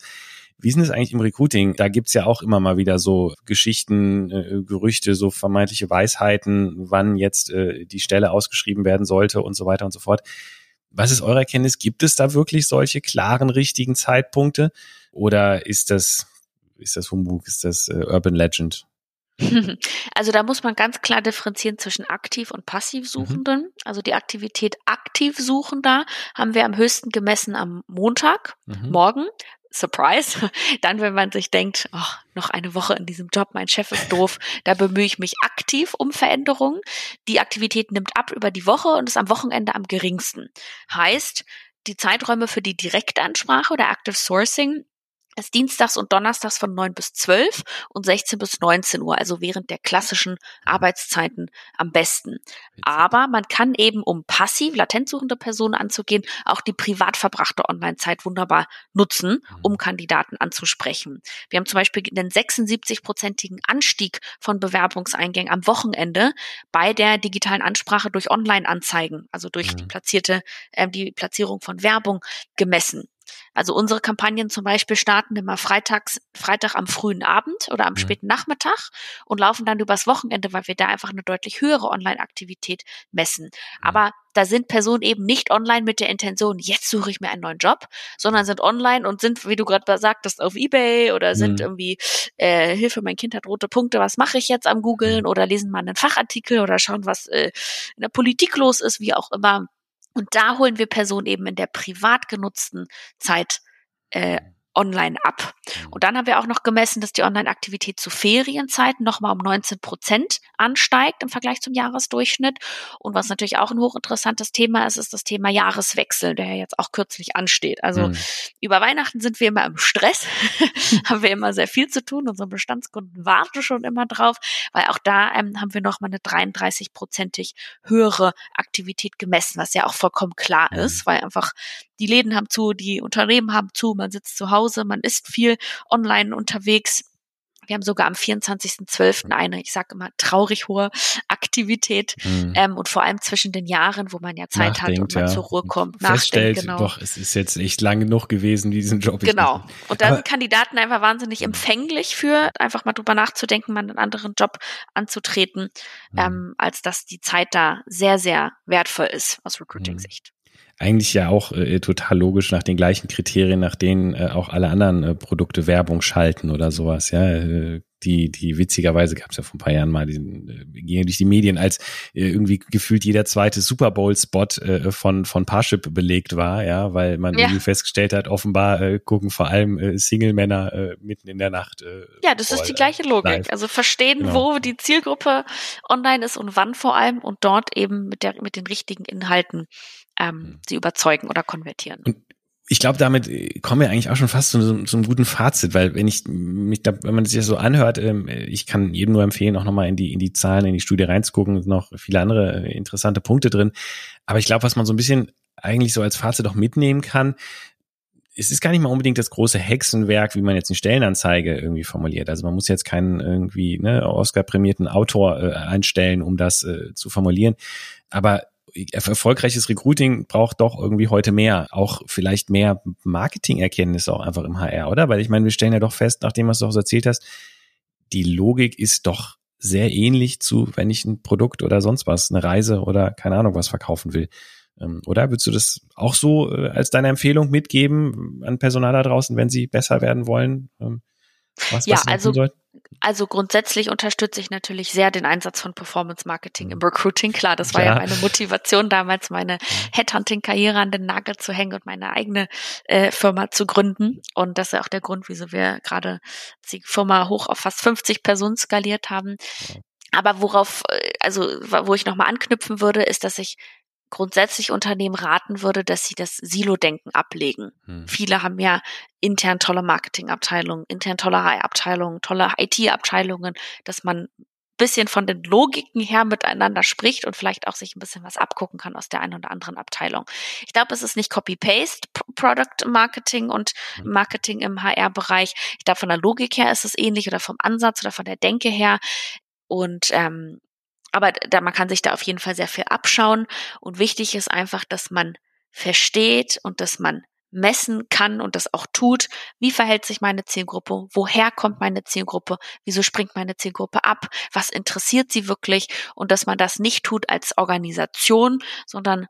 Wie ist denn das eigentlich im Recruiting? Da gibt's ja auch immer mal wieder so Geschichten, äh, Gerüchte, so vermeintliche Weisheiten, wann jetzt äh, die Stelle ausgeschrieben werden sollte und so weiter und so fort. Was ist eure Erkenntnis? Gibt es da wirklich solche klaren, richtigen Zeitpunkte? Oder ist das, ist das Humbug, ist das äh, Urban Legend? Also da muss man ganz klar differenzieren zwischen aktiv und passiv Suchenden. Mhm. Also die Aktivität aktiv Suchender haben wir am höchsten gemessen am Montag, mhm. morgen, Surprise. Dann, wenn man sich denkt, oh, noch eine Woche in diesem Job, mein Chef ist doof, da bemühe ich mich aktiv um Veränderungen. Die Aktivität nimmt ab über die Woche und ist am Wochenende am geringsten. Heißt, die Zeiträume für die Direktansprache oder Active Sourcing ist dienstags und donnerstags von 9 bis 12 und 16 bis 19 Uhr, also während der klassischen Arbeitszeiten am besten. Aber man kann eben, um passiv latent suchende Personen anzugehen, auch die privat verbrachte Online-Zeit wunderbar nutzen, mhm. um Kandidaten anzusprechen. Wir haben zum Beispiel den 76-prozentigen Anstieg von Bewerbungseingängen am Wochenende bei der digitalen Ansprache durch Online-Anzeigen, also durch die mhm. platzierte, äh, die Platzierung von Werbung gemessen. Also unsere Kampagnen zum Beispiel starten immer freitags, Freitag am frühen Abend oder am mhm. späten Nachmittag und laufen dann übers Wochenende, weil wir da einfach eine deutlich höhere Online-Aktivität messen. Mhm. Aber da sind Personen eben nicht online mit der Intention, jetzt suche ich mir einen neuen Job, sondern sind online und sind, wie du gerade sagtest, auf Ebay oder sind mhm. irgendwie, äh, Hilfe, mein Kind hat rote Punkte, was mache ich jetzt am Googlen mhm. oder lesen mal einen Fachartikel oder schauen, was äh, in der Politik los ist, wie auch immer. Und da holen wir Personen eben in der privat genutzten Zeit äh, online ab. Mhm. Und dann haben wir auch noch gemessen, dass die Online-Aktivität zu Ferienzeiten nochmal um 19 Prozent ansteigt im Vergleich zum Jahresdurchschnitt. Und was natürlich auch ein hochinteressantes Thema ist, ist das Thema Jahreswechsel, der ja jetzt auch kürzlich ansteht. Also mhm. über Weihnachten sind wir immer im Stress, haben wir immer sehr viel zu tun. Unsere Bestandskunden warten schon immer drauf, weil auch da ähm, haben wir nochmal eine 33-prozentig höhere Aktivität gemessen, was ja auch vollkommen klar ist, weil einfach die Läden haben zu, die Unternehmen haben zu, man sitzt zu Hause, man ist viel online unterwegs. Wir haben sogar am 24.12. eine, ich sage immer, traurig hohe Aktivität mhm. ähm, und vor allem zwischen den Jahren, wo man ja Zeit Nachdenkt, hat und man ja. zur Ruhe kommt, feststellt, genau. doch, es ist jetzt echt lang genug gewesen, diesen Job. Genau. Und da sind Kandidaten einfach wahnsinnig mhm. empfänglich für, einfach mal drüber nachzudenken, mal einen anderen Job anzutreten, mhm. ähm, als dass die Zeit da sehr, sehr wertvoll ist aus Recruiting-Sicht eigentlich ja auch äh, total logisch nach den gleichen Kriterien, nach denen äh, auch alle anderen äh, Produkte Werbung schalten oder sowas. Ja, äh, die, die witzigerweise gab es ja vor ein paar Jahren mal, diesen, äh, ging durch die Medien, als äh, irgendwie gefühlt jeder zweite Super Bowl-Spot äh, von, von Parship belegt war, ja, weil man ja. irgendwie festgestellt hat, offenbar äh, gucken vor allem äh, Single-Männer äh, mitten in der Nacht. Äh, ja, das ist die gleiche Logik. Live. Also verstehen, genau. wo die Zielgruppe online ist und wann vor allem und dort eben mit, der, mit den richtigen Inhalten ähm, hm. sie überzeugen oder konvertieren. Und ich glaube, damit äh, kommen wir eigentlich auch schon fast zu, zu, einem guten Fazit, weil wenn ich mich da, wenn man sich das so anhört, ähm, ich kann jedem nur empfehlen, auch nochmal in die, in die Zahlen, in die Studie reinzugucken, noch viele andere äh, interessante Punkte drin. Aber ich glaube, was man so ein bisschen eigentlich so als Fazit auch mitnehmen kann, es ist gar nicht mal unbedingt das große Hexenwerk, wie man jetzt eine Stellenanzeige irgendwie formuliert. Also man muss jetzt keinen irgendwie ne, Oscar-prämierten Autor äh, einstellen, um das äh, zu formulieren. Aber erfolgreiches Recruiting braucht doch irgendwie heute mehr, auch vielleicht mehr Marketingerkenntnisse auch einfach im HR, oder? Weil ich meine, wir stellen ja doch fest, nachdem was du auch so erzählt hast, die Logik ist doch sehr ähnlich zu, wenn ich ein Produkt oder sonst was, eine Reise oder keine Ahnung was verkaufen will. Ähm, oder würdest du das auch so äh, als deine Empfehlung mitgeben an Personal da draußen, wenn sie besser werden wollen? Was, ja, was also? Also grundsätzlich unterstütze ich natürlich sehr den Einsatz von Performance Marketing im mhm. Recruiting. Klar, das war ja, ja meine Motivation damals, meine Headhunting-Karriere an den Nagel zu hängen und meine eigene äh, Firma zu gründen. Und das ist auch der Grund, wieso wir gerade die Firma hoch auf fast 50 Personen skaliert haben. Aber worauf, äh, also wo ich nochmal anknüpfen würde, ist, dass ich grundsätzlich Unternehmen raten würde, dass sie das Silo-Denken ablegen. Hm. Viele haben ja intern tolle Marketingabteilungen, intern tolle HR-Abteilungen, tolle IT-Abteilungen, dass man bisschen von den Logiken her miteinander spricht und vielleicht auch sich ein bisschen was abgucken kann aus der einen oder anderen Abteilung. Ich glaube, es ist nicht Copy-Paste Product Marketing und hm. Marketing im HR-Bereich. Ich glaube, von der Logik her ist es ähnlich oder vom Ansatz oder von der Denke her. Und ähm, aber da, man kann sich da auf jeden Fall sehr viel abschauen. Und wichtig ist einfach, dass man versteht und dass man messen kann und das auch tut. Wie verhält sich meine Zielgruppe? Woher kommt meine Zielgruppe? Wieso springt meine Zielgruppe ab? Was interessiert sie wirklich? Und dass man das nicht tut als Organisation, sondern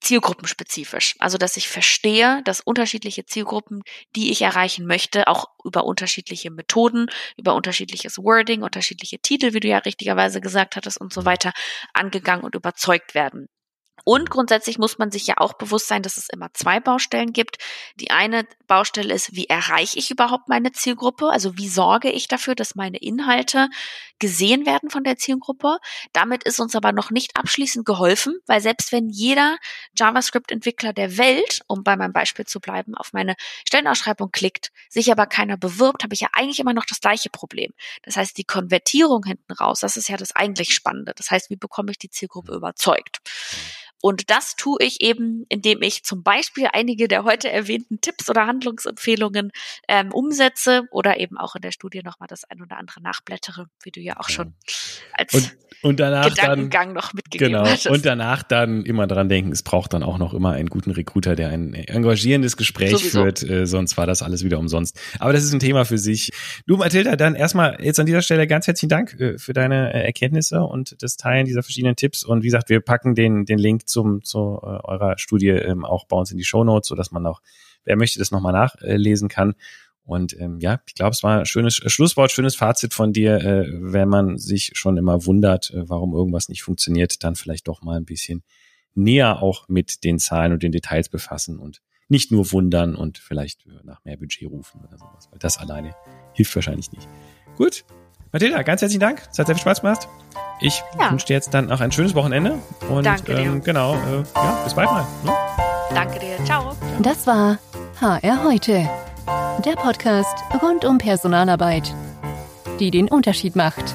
zielgruppenspezifisch. Also, dass ich verstehe, dass unterschiedliche Zielgruppen, die ich erreichen möchte, auch über unterschiedliche Methoden, über unterschiedliches Wording, unterschiedliche Titel, wie du ja richtigerweise gesagt hattest und so weiter, angegangen und überzeugt werden. Und grundsätzlich muss man sich ja auch bewusst sein, dass es immer zwei Baustellen gibt. Die eine Baustelle ist, wie erreiche ich überhaupt meine Zielgruppe? Also wie sorge ich dafür, dass meine Inhalte gesehen werden von der Zielgruppe? Damit ist uns aber noch nicht abschließend geholfen, weil selbst wenn jeder JavaScript-Entwickler der Welt, um bei meinem Beispiel zu bleiben, auf meine Stellenausschreibung klickt, sich aber keiner bewirbt, habe ich ja eigentlich immer noch das gleiche Problem. Das heißt, die Konvertierung hinten raus, das ist ja das eigentlich Spannende. Das heißt, wie bekomme ich die Zielgruppe überzeugt? Und das tue ich eben, indem ich zum Beispiel einige der heute erwähnten Tipps oder Handlungsempfehlungen ähm, umsetze oder eben auch in der Studie nochmal das ein oder andere nachblättere, wie du ja auch schon als und, und danach Gedankengang dann, noch mitgegeben genau, hattest. Und danach dann immer dran denken, es braucht dann auch noch immer einen guten Recruiter, der ein engagierendes Gespräch Sowieso. führt, äh, sonst war das alles wieder umsonst. Aber das ist ein Thema für sich. Du, Mathilda, dann erstmal jetzt an dieser Stelle ganz herzlichen Dank äh, für deine äh, Erkenntnisse und das Teilen dieser verschiedenen Tipps. Und wie gesagt, wir packen den, den Zum, zu äh, eurer Studie ähm, auch bei uns in die Show Notes, sodass man auch, wer möchte, das nochmal nachlesen kann. Und ähm, ja, ich glaube, es war ein schönes Schlusswort, schönes Fazit von dir. Äh, wenn man sich schon immer wundert, äh, warum irgendwas nicht funktioniert, dann vielleicht doch mal ein bisschen näher auch mit den Zahlen und den Details befassen und nicht nur wundern und vielleicht nach mehr Budget rufen oder sowas, weil das alleine hilft wahrscheinlich nicht. Gut, Mathilda, ganz herzlichen Dank. Es hat sehr viel Spaß gemacht. Ich ja. wünsche dir jetzt dann auch ein schönes Wochenende. Und Danke dir. Ähm, genau, äh, ja, bis bald mal. Ne? Danke dir. Ciao. Das war HR heute. Der Podcast rund um Personalarbeit, die den Unterschied macht.